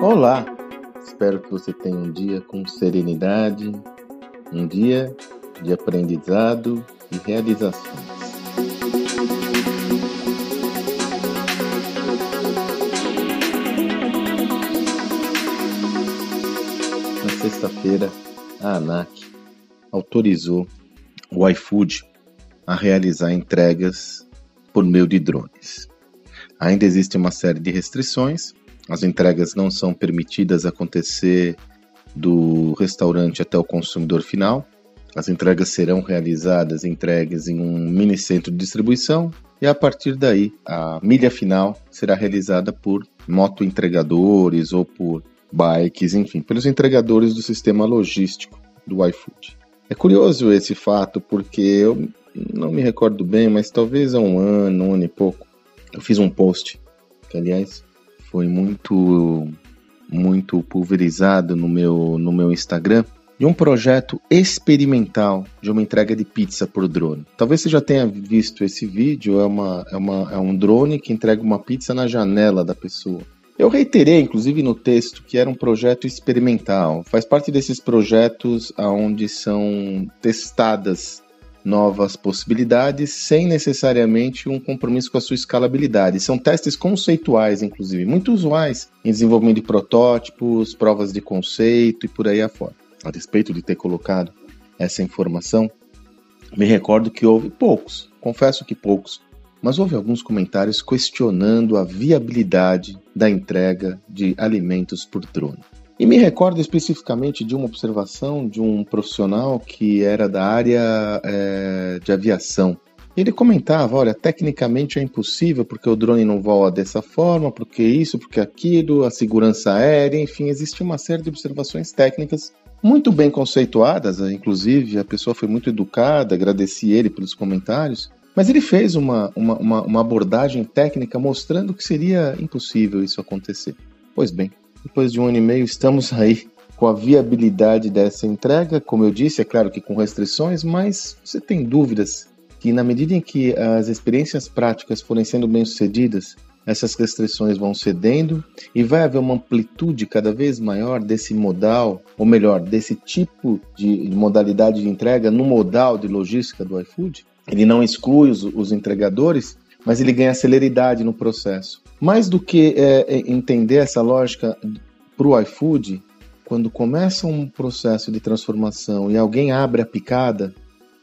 Olá! Espero que você tenha um dia com serenidade, um dia de aprendizado e realizações. Na sexta-feira, a ANAC autorizou o iFood a realizar entregas por meio de drones. Ainda existe uma série de restrições, as entregas não são permitidas acontecer do restaurante até o consumidor final. As entregas serão realizadas entregues em um mini centro de distribuição e a partir daí a milha final será realizada por moto entregadores ou por bikes, enfim, pelos entregadores do sistema logístico do iFood. É curioso esse fato porque eu não me recordo bem, mas talvez há um ano, um ano e pouco, eu fiz um post que aliás foi muito muito pulverizado no meu no meu Instagram de um projeto experimental de uma entrega de pizza por drone. Talvez você já tenha visto esse vídeo, é, uma, é, uma, é um drone que entrega uma pizza na janela da pessoa. Eu reiterei, inclusive no texto, que era um projeto experimental. Faz parte desses projetos onde são testadas novas possibilidades sem necessariamente um compromisso com a sua escalabilidade. São testes conceituais, inclusive, muito usuais em desenvolvimento de protótipos, provas de conceito e por aí afora. A respeito de ter colocado essa informação, me recordo que houve poucos, confesso que poucos, mas houve alguns comentários questionando a viabilidade da entrega de alimentos por drone. E me recordo especificamente de uma observação de um profissional que era da área é, de aviação. Ele comentava: olha, tecnicamente é impossível porque o drone não voa dessa forma, porque isso, porque aquilo, a segurança aérea, enfim, existe uma série de observações técnicas muito bem conceituadas, inclusive a pessoa foi muito educada, agradeci ele pelos comentários, mas ele fez uma, uma, uma abordagem técnica mostrando que seria impossível isso acontecer. Pois bem, depois de um ano e meio, estamos aí com a viabilidade dessa entrega. Como eu disse, é claro que com restrições, mas você tem dúvidas que, na medida em que as experiências práticas forem sendo bem-sucedidas, essas restrições vão cedendo e vai haver uma amplitude cada vez maior desse modal, ou melhor, desse tipo de modalidade de entrega no modal de logística do iFood. Ele não exclui os, os entregadores, mas ele ganha celeridade no processo. Mais do que é, é entender essa lógica para o iFood, quando começa um processo de transformação e alguém abre a picada,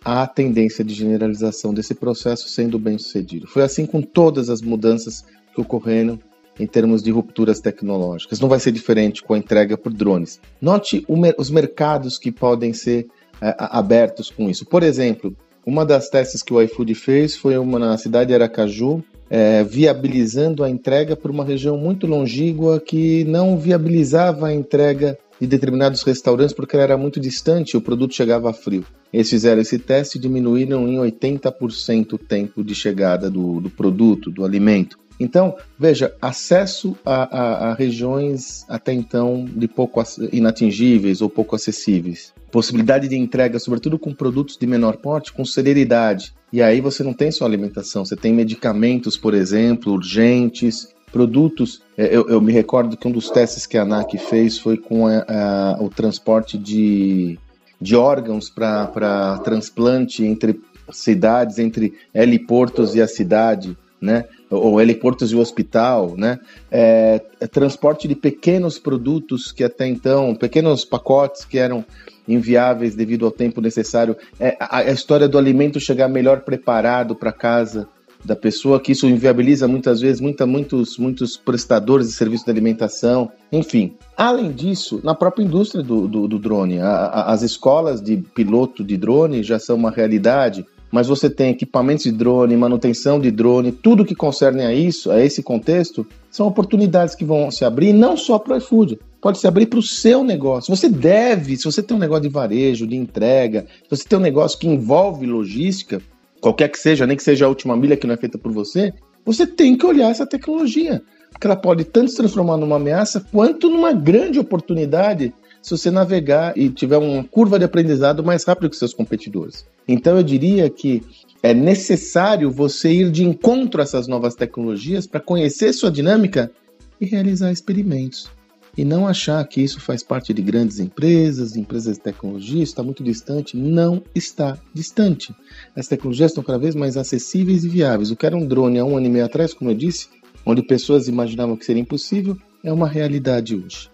há a tendência de generalização desse processo sendo bem sucedido. Foi assim com todas as mudanças que ocorreram em termos de rupturas tecnológicas. Não vai ser diferente com a entrega por drones. Note os mercados que podem ser é, abertos com isso. Por exemplo, uma das testes que o iFood fez foi uma na cidade de Aracaju, é, viabilizando a entrega por uma região muito longínqua que não viabilizava a entrega de determinados restaurantes porque ela era muito distante o produto chegava frio. Eles fizeram esse teste e diminuíram em 80% o tempo de chegada do, do produto, do alimento. Então, veja, acesso a, a, a, regiões até então de pouco inatingíveis ou pouco acessíveis. Possibilidade de entrega, sobretudo com produtos de menor porte, com celeridade. E aí você não tem só alimentação, você tem medicamentos, por exemplo, urgentes, produtos. É, eu, eu me recordo que um dos testes que a ANAC fez foi com a, a, o transporte de, de órgãos para transplante entre cidades, entre heliportos e a cidade né? Ou heliportos e o hospital, né? É, é, transporte de pequenos produtos que até então, pequenos pacotes que eram inviáveis devido ao tempo necessário, é, a, a história do alimento chegar melhor preparado para casa da pessoa, que isso inviabiliza muitas vezes muita, muitos, muitos prestadores de serviço de alimentação, enfim. Além disso, na própria indústria do, do, do drone, a, a, as escolas de piloto de drone já são uma realidade mas você tem equipamentos de drone, manutenção de drone, tudo que concerne a isso, a esse contexto, são oportunidades que vão se abrir não só para o iFood, pode se abrir para o seu negócio. Você deve, se você tem um negócio de varejo, de entrega, se você tem um negócio que envolve logística, qualquer que seja, nem que seja a última milha que não é feita por você, você tem que olhar essa tecnologia, porque ela pode tanto se transformar numa ameaça quanto numa grande oportunidade se você navegar e tiver uma curva de aprendizado mais rápido que seus competidores. Então eu diria que É necessário você ir de encontro a essas novas tecnologias para conhecer sua dinâmica e realizar experimentos. E não achar que isso faz parte de grandes empresas, empresas de tecnologia, está muito distante. Não está distante. As tecnologias estão cada vez mais acessíveis e viáveis. O que era um drone há um ano e meio atrás, como eu disse, onde pessoas imaginavam que seria impossível, é uma realidade hoje.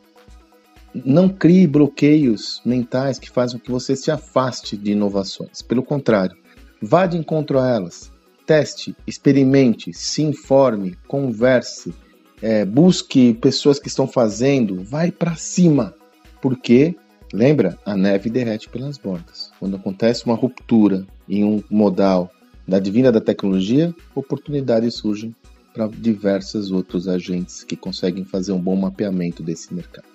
Não crie bloqueios mentais que fazem com que você se afaste de inovações. Pelo contrário, vá de encontro a elas. Teste, experimente, se informe, converse, é, busque pessoas que estão fazendo, vai para cima. Porque, lembra, a neve derrete pelas bordas. Quando acontece uma ruptura em um modal da divina da tecnologia, oportunidades surgem para diversos outros agentes que conseguem fazer um bom mapeamento desse mercado.